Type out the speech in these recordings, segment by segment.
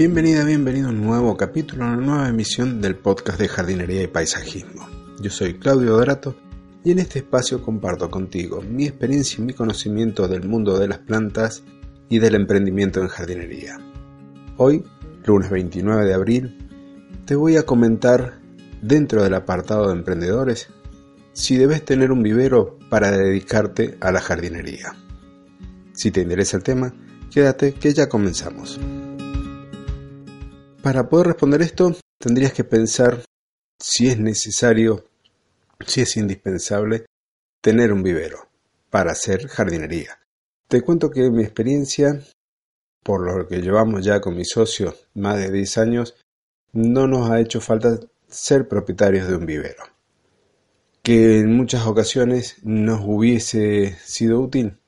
Bienvenida, bienvenido a un nuevo capítulo, a una nueva emisión del podcast de jardinería y paisajismo. Yo soy Claudio Dorato y en este espacio comparto contigo mi experiencia y mi conocimiento del mundo de las plantas y del emprendimiento en jardinería. Hoy, lunes 29 de abril, te voy a comentar dentro del apartado de emprendedores si debes tener un vivero para dedicarte a la jardinería. Si te interesa el tema, quédate que ya comenzamos. Para poder responder esto, tendrías que pensar si es necesario, si es indispensable tener un vivero para hacer jardinería. Te cuento que mi experiencia, por lo que llevamos ya con mi socio más de 10 años, no nos ha hecho falta ser propietarios de un vivero que en muchas ocasiones nos hubiese sido útil,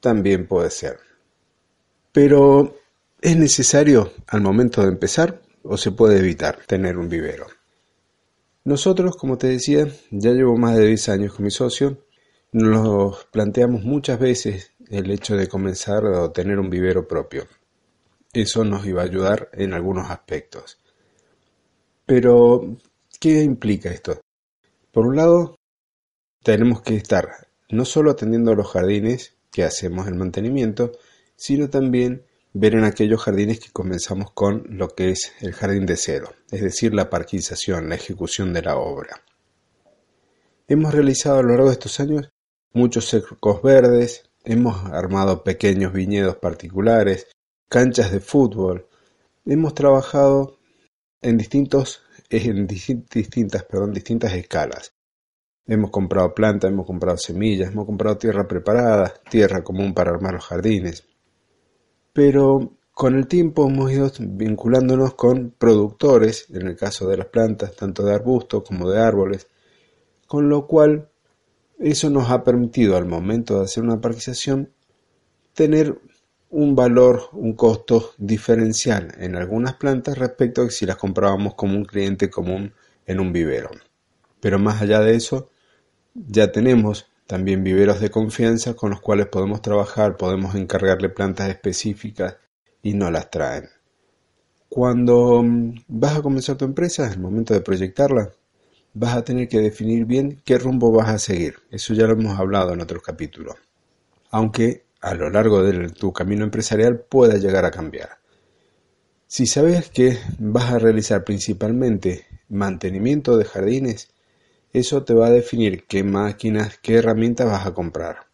también puede ser. Pero ¿es necesario al momento de empezar o se puede evitar tener un vivero? Nosotros, como te decía, ya llevo más de 10 años con mi socio, nos planteamos muchas veces el hecho de comenzar a tener un vivero propio. Eso nos iba a ayudar en algunos aspectos. Pero, ¿qué implica esto? Por un lado, tenemos que estar no solo atendiendo a los jardines que hacemos el mantenimiento, sino también ver en aquellos jardines que comenzamos con lo que es el jardín de cero, es decir, la parquización, la ejecución de la obra. Hemos realizado a lo largo de estos años muchos cercos verdes, hemos armado pequeños viñedos particulares, canchas de fútbol, hemos trabajado en distintos en distintas, escalas. Hemos comprado plantas, hemos comprado semillas, hemos comprado tierra preparada, tierra común para armar los jardines. Pero con el tiempo hemos ido vinculándonos con productores, en el caso de las plantas, tanto de arbustos como de árboles, con lo cual eso nos ha permitido al momento de hacer una parquización tener un valor, un costo diferencial en algunas plantas respecto a si las comprábamos como un cliente común en un vivero. Pero más allá de eso, ya tenemos también viveros de confianza con los cuales podemos trabajar, podemos encargarle plantas específicas y no las traen. Cuando mm, vas a comenzar tu empresa, el momento de proyectarla, vas a tener que definir bien qué rumbo vas a seguir. Eso ya lo hemos hablado en otros capítulos. Aunque a lo largo de tu camino empresarial pueda llegar a cambiar. Si sabes que vas a realizar principalmente mantenimiento de jardines, eso te va a definir qué máquinas, qué herramientas vas a comprar.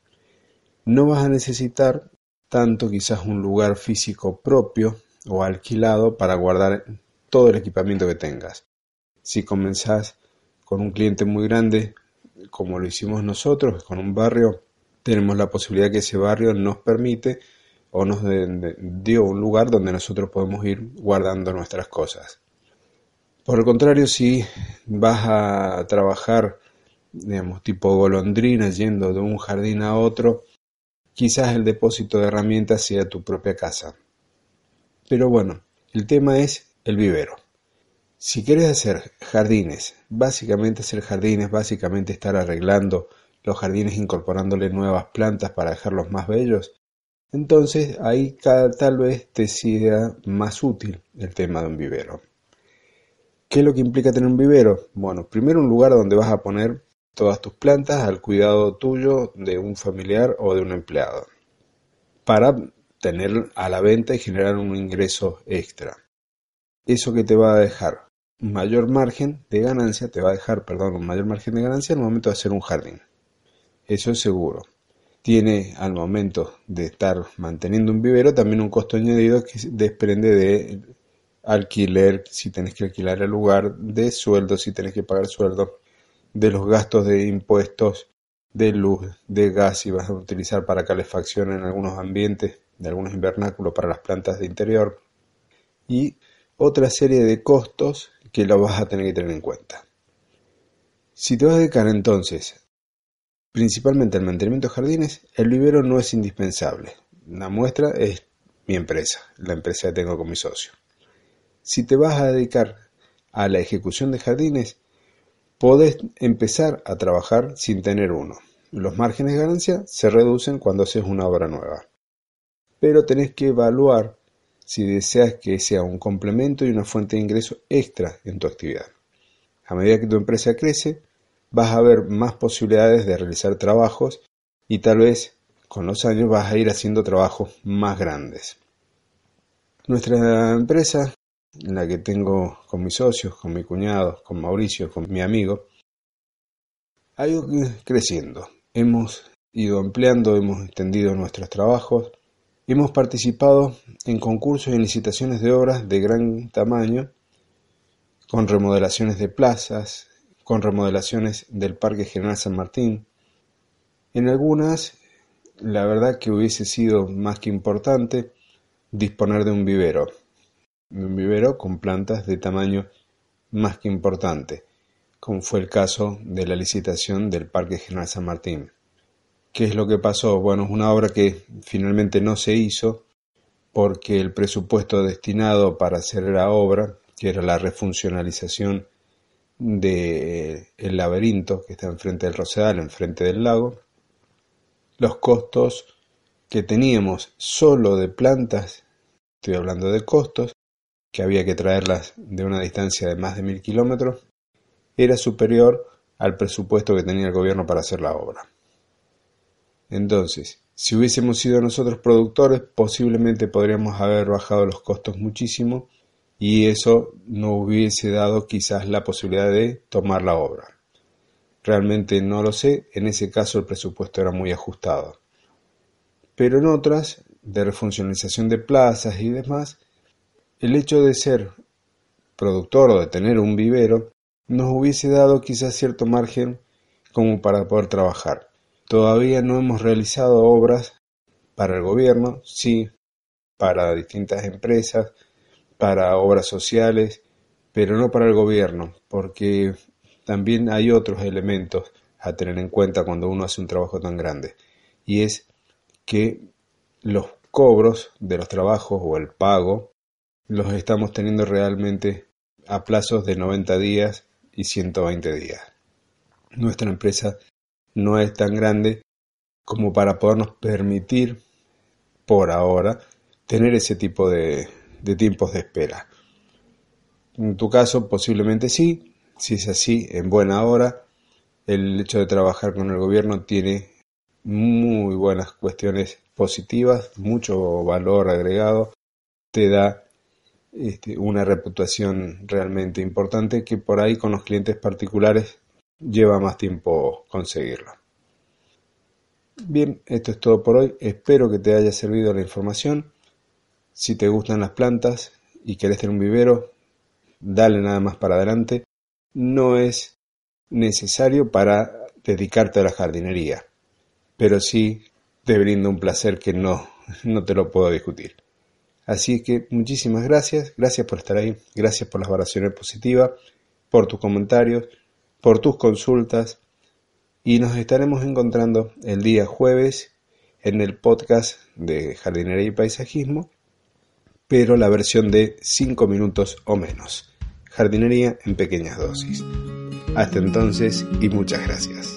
No vas a necesitar tanto quizás un lugar físico propio o alquilado para guardar todo el equipamiento que tengas. Si comenzás con un cliente muy grande, como lo hicimos nosotros, con un barrio, tenemos la posibilidad que ese barrio nos permite o nos dio un lugar donde nosotros podemos ir guardando nuestras cosas. Por el contrario, si vas a trabajar, digamos, tipo golondrina, yendo de un jardín a otro, quizás el depósito de herramientas sea tu propia casa. Pero bueno, el tema es el vivero. Si quieres hacer jardines, básicamente hacer jardines, básicamente estar arreglando los jardines incorporándole nuevas plantas para dejarlos más bellos, entonces ahí tal vez te sea más útil el tema de un vivero. ¿Qué es lo que implica tener un vivero? Bueno, primero un lugar donde vas a poner todas tus plantas al cuidado tuyo de un familiar o de un empleado para tener a la venta y generar un ingreso extra. Eso que te va a dejar mayor margen de ganancia, te va a dejar, perdón, un mayor margen de ganancia el momento de hacer un jardín eso es seguro. Tiene al momento de estar manteniendo un vivero también un costo añadido que desprende de alquiler, si tenés que alquilar el lugar, de sueldo, si tenés que pagar sueldo, de los gastos de impuestos de luz, de gas si vas a utilizar para calefacción en algunos ambientes, de algunos invernáculos para las plantas de interior y otra serie de costos que lo vas a tener que tener en cuenta. Si te vas a dedicar entonces principalmente al mantenimiento de jardines, el vivero no es indispensable. La muestra es mi empresa, la empresa que tengo con mi socio. Si te vas a dedicar a la ejecución de jardines, podés empezar a trabajar sin tener uno. Los márgenes de ganancia se reducen cuando haces una obra nueva. Pero tenés que evaluar si deseas que sea un complemento y una fuente de ingreso extra en tu actividad. A medida que tu empresa crece, vas a ver más posibilidades de realizar trabajos y tal vez con los años vas a ir haciendo trabajos más grandes. Nuestra empresa, la que tengo con mis socios, con mi cuñado, con Mauricio, con mi amigo, ha ido creciendo. Hemos ido ampliando, hemos extendido nuestros trabajos, hemos participado en concursos y licitaciones de obras de gran tamaño, con remodelaciones de plazas, con remodelaciones del Parque General San Martín. En algunas la verdad que hubiese sido más que importante disponer de un vivero, un vivero con plantas de tamaño más que importante, como fue el caso de la licitación del Parque General San Martín. ¿Qué es lo que pasó? Bueno, es una obra que finalmente no se hizo porque el presupuesto destinado para hacer la obra, que era la refuncionalización del el laberinto que está enfrente del Rosedal, enfrente del lago, los costos que teníamos solo de plantas, estoy hablando de costos, que había que traerlas de una distancia de más de mil kilómetros, era superior al presupuesto que tenía el gobierno para hacer la obra. Entonces, si hubiésemos sido nosotros productores, posiblemente podríamos haber bajado los costos muchísimo y eso no hubiese dado quizás la posibilidad de tomar la obra. Realmente no lo sé, en ese caso el presupuesto era muy ajustado. Pero en otras, de refuncionalización de plazas y demás, el hecho de ser productor o de tener un vivero nos hubiese dado quizás cierto margen como para poder trabajar. Todavía no hemos realizado obras para el gobierno, sí, para distintas empresas, para obras sociales, pero no para el gobierno, porque también hay otros elementos a tener en cuenta cuando uno hace un trabajo tan grande, y es que los cobros de los trabajos o el pago los estamos teniendo realmente a plazos de 90 días y 120 días. Nuestra empresa no es tan grande como para podernos permitir por ahora tener ese tipo de, tiempos de espera. En tu caso posiblemente sí, si es así, en buena hora, el hecho de trabajar con el gobierno tiene muy buenas cuestiones positivas, mucho valor agregado, te da este, una reputación realmente importante que por ahí con los clientes particulares lleva más tiempo conseguirlo. Bien, esto es todo por hoy. Espero que te haya servido la información. Si te gustan las plantas y querés tener un vivero, dale nada más para adelante no es necesario para dedicarte a la jardinería, pero sí te brinda un placer que no, no te lo puedo discutir. Así que muchísimas gracias, gracias por estar ahí, gracias por las valoraciones positivas, por tus comentarios, por tus consultas y nos estaremos encontrando el día jueves en el podcast de jardinería y paisajismo, pero la versión de 5 minutos o menos jardinería en pequeñas dosis. Hasta entonces y muchas gracias.